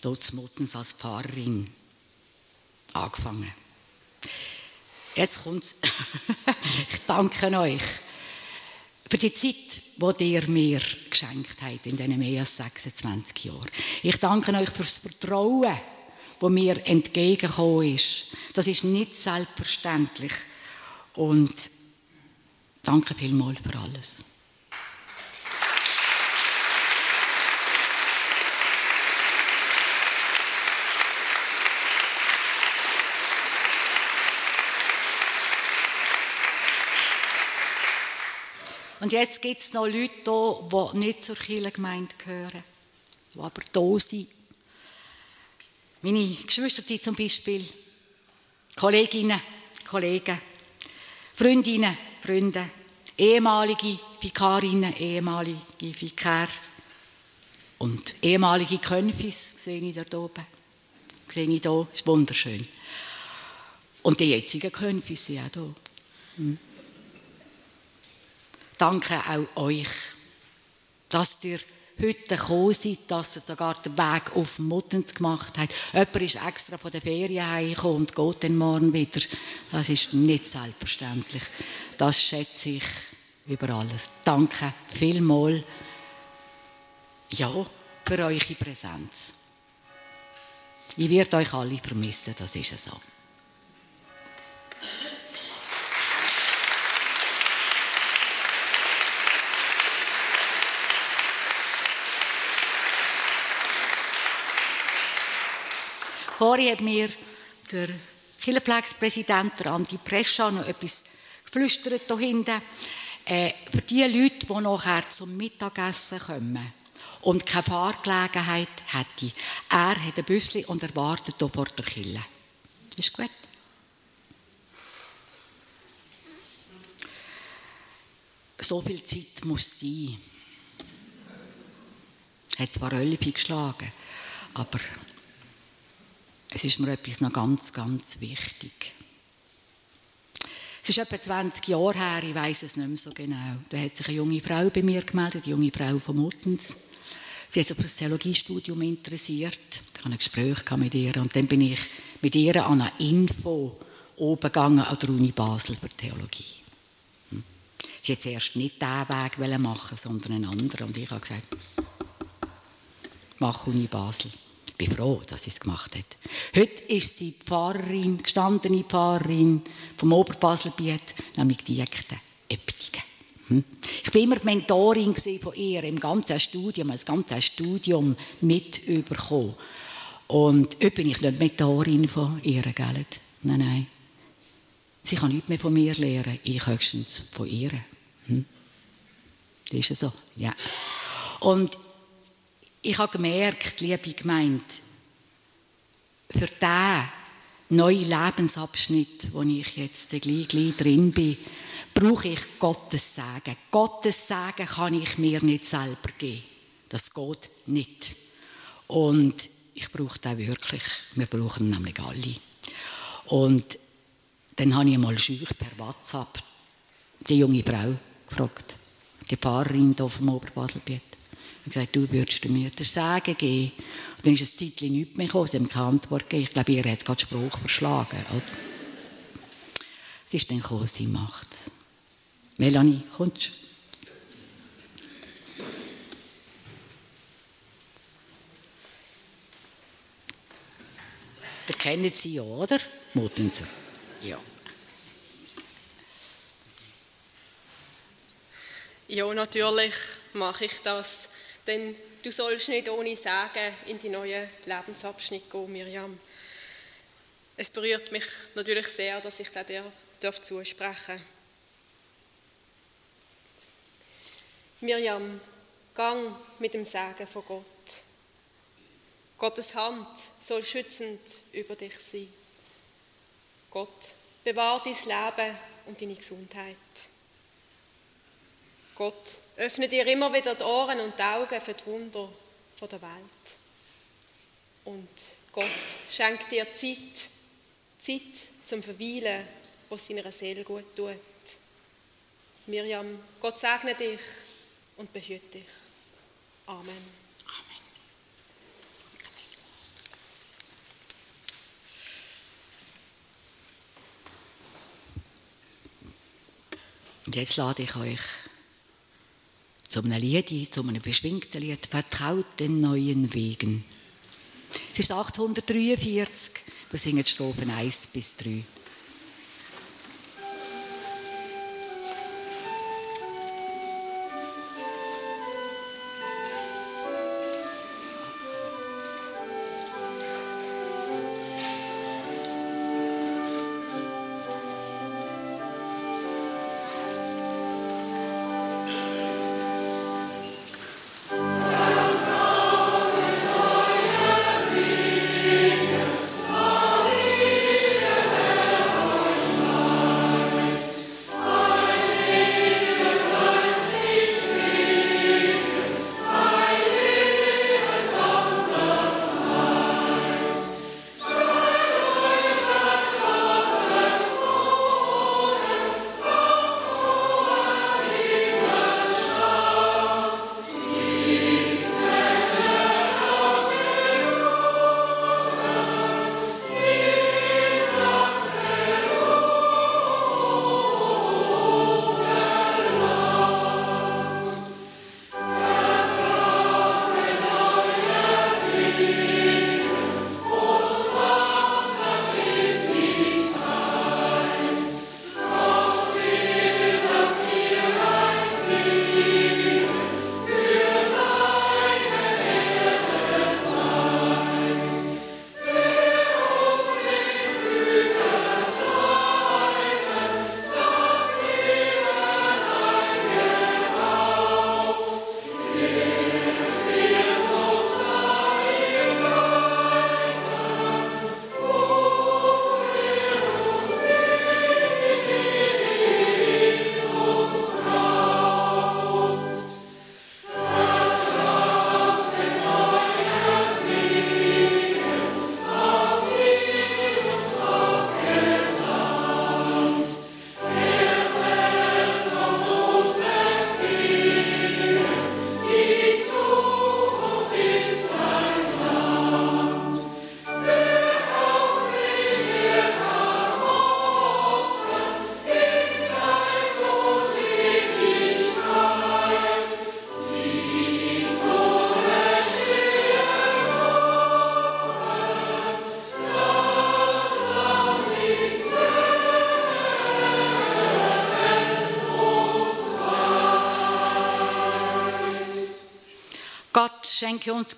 dort Muttens als Pfarrerin angefangen. Jetzt kommt's. [LAUGHS] ich danke euch für die Zeit, die ihr mir geschenkt habt in diesen mehr als 26 Jahren. Ich danke euch für das Vertrauen, das mir entgegengekommen ist. Das ist nicht selbstverständlich. Und danke vielmals für alles. Und jetzt gibt es noch Leute hier, die nicht zur Kirchengemeinde gehören, die aber da sind. Meine Geschwister zum Beispiel, Kolleginnen, Kollegen, Freundinnen, Freunde, ehemalige Vikarinnen, ehemalige Vikar und ehemalige Könfis sehe ich da oben. Sehe ich hier, ist wunderschön. Und die jetzigen Könfis sind auch hier. Hm danke auch euch, dass ihr heute gekommen seid, dass ihr sogar den Weg auf Muttens gemacht habt. Jemand ist extra von der Ferien heimgekommen und geht dann morgen wieder. Das ist nicht selbstverständlich. Das schätze ich über alles. Danke vielmals, ja, für eure Präsenz. Ich werde euch alle vermissen, das ist so. Vorhin hat mir der Kirchenpflegspräsident, Andi Prescha, noch etwas geflüstert hier hinten. Äh, für die Leute, die nachher zum Mittagessen kommen und keine Fahrgelegenheit hätten, er hat ein Büsschen und er wartet hier vor der Kille. Ist gut? So viel Zeit muss sein. Hat zwar Ölfi geschlagen, aber es ist mir etwas noch ganz, ganz wichtig. Es ist etwa 20 Jahre her, ich weiß es nicht mehr so genau. Da hat sich eine junge Frau bei mir gemeldet, eine junge Frau von Muttens. Sie hat sich für das Theologiestudium interessiert. Ich hatte ein Gespräch mit ihr und dann bin ich mit ihr an eine Info oben gegangen an der Uni Basel für Theologie. Hm. Sie hat zuerst nicht diesen Weg machen sondern einen anderen. Und ich habe gesagt, mach Uni Basel bin froh, dass sie es gemacht hat. Heute ist sie Pfarrerin, gestandene Pfarrerin vom Oberbasel-Biet, nämlich Diekte Eptigen. Hm? Ich bin immer die Mentorin von ihr im ganzen Studium, das ganze Studium mit überkommen. Und heute bin ich nicht Mentorin von ihr, gell? Nein, nein. Sie kann nichts mehr von mir lernen, ich höchstens von ihr. Hm? Das ist so, ja. Und ich habe gemerkt, liebe Gemeinde, für diesen neuen Lebensabschnitt, wo ich jetzt gleich, gleich drin bin, brauche ich Gottes Segen. Gottes Segen kann ich mir nicht selber geben. Das geht nicht. Und ich brauche den wirklich. Wir brauchen nämlich alle. Und dann habe ich mal schüch per WhatsApp die junge Frau gefragt, die Pfarrerin hier vom Oberbasel-Biet. Ich gesagt, du würdest mir den Segen geben. Und dann ist ein Zeitchen nichts mehr gekommen, sie haben keine Antwort gegeben. Ich glaube, ihr hat gerade Spruch verschlagen. Oder? Sie ist dann gekommen, sie macht es. Melanie, kommst du? Ihr kennt sie ja, oder? Muttenser. Ja. Ja, natürlich mache ich das, denn du sollst nicht ohne Sagen in die neue Lebensabschnitt gehen, Miriam. Es berührt mich natürlich sehr, dass ich dir darf zusprechen Miriam, gang mit dem Sagen von Gott. Gottes Hand soll schützend über dich sein. Gott bewahrt dein Leben und deine Gesundheit. Gott öffne dir immer wieder die Ohren und die Augen für die Wunder der Welt. Und Gott schenkt dir Zeit, Zeit zum Verweilen, was seiner Seele gut tut. Miriam, Gott segne dich und behüte dich. Amen. Und jetzt lade ich euch zu einem Lied zu einem beschwingten Lied, Vertraut den neuen Wegen. Es ist 843, wir singen Strophen 1 bis 3.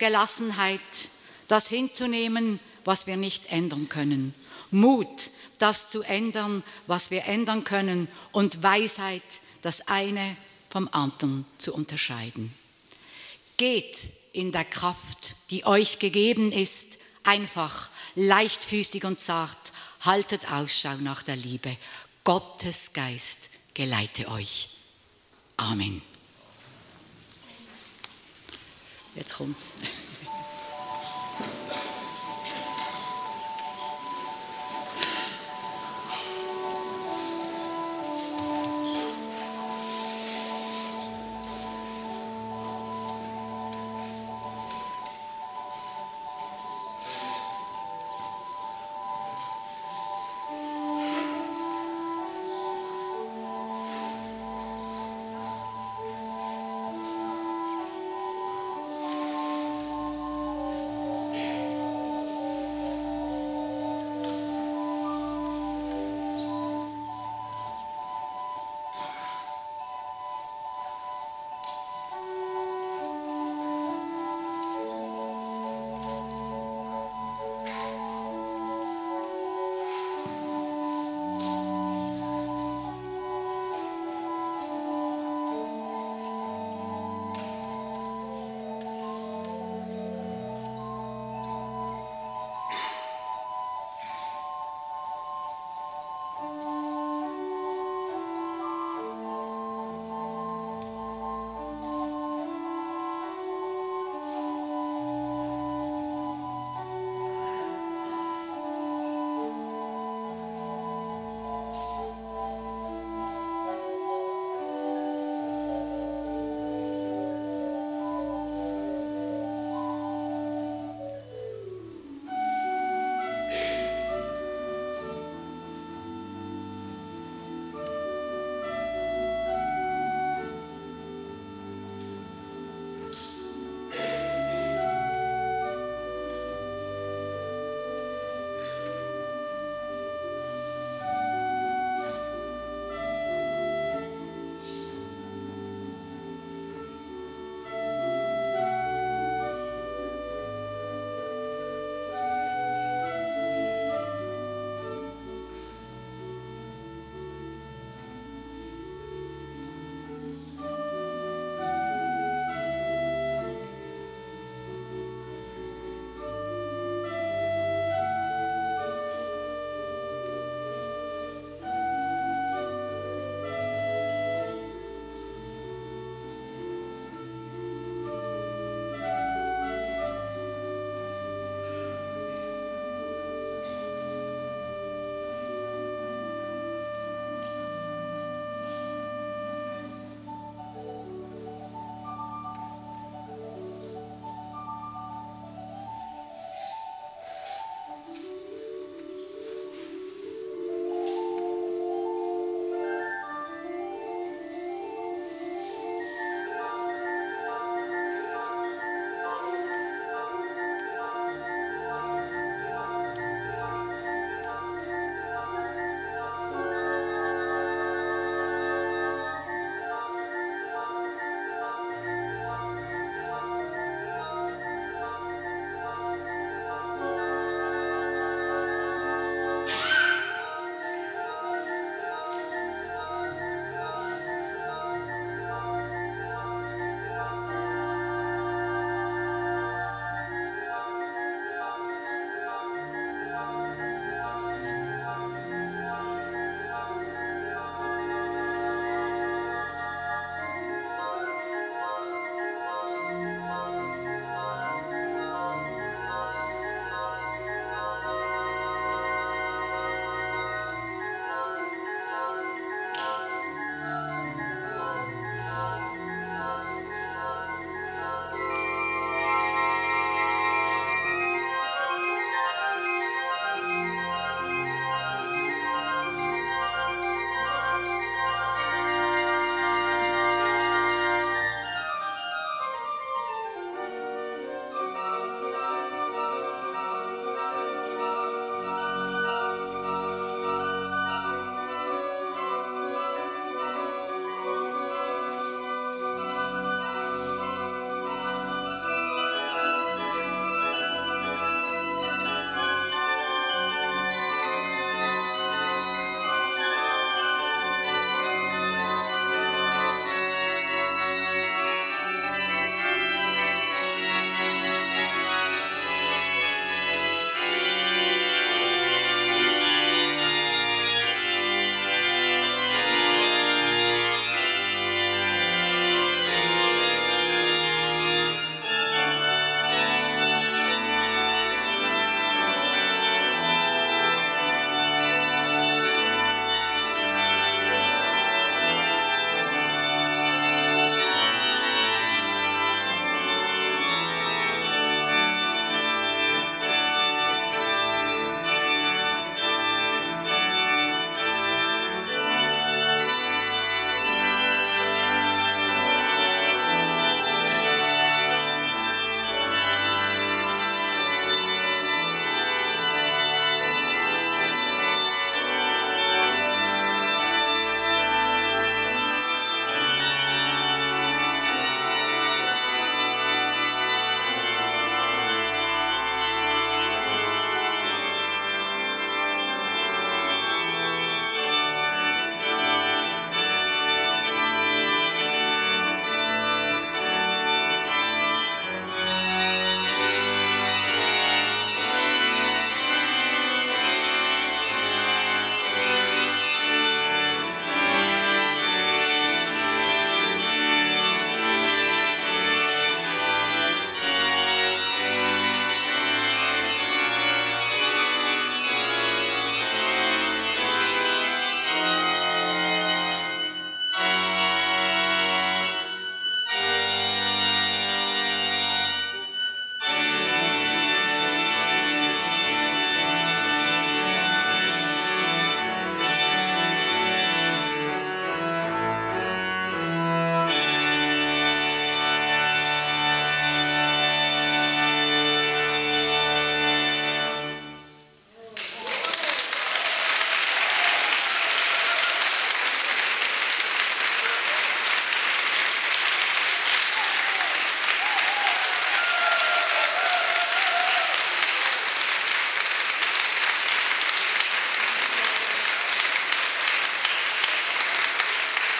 Gelassenheit, das hinzunehmen, was wir nicht ändern können. Mut, das zu ändern, was wir ändern können. Und Weisheit, das eine vom anderen zu unterscheiden. Geht in der Kraft, die euch gegeben ist, einfach, leichtfüßig und zart. Haltet Ausschau nach der Liebe. Gottes Geist geleite euch. Amen. Jetzt kommt's.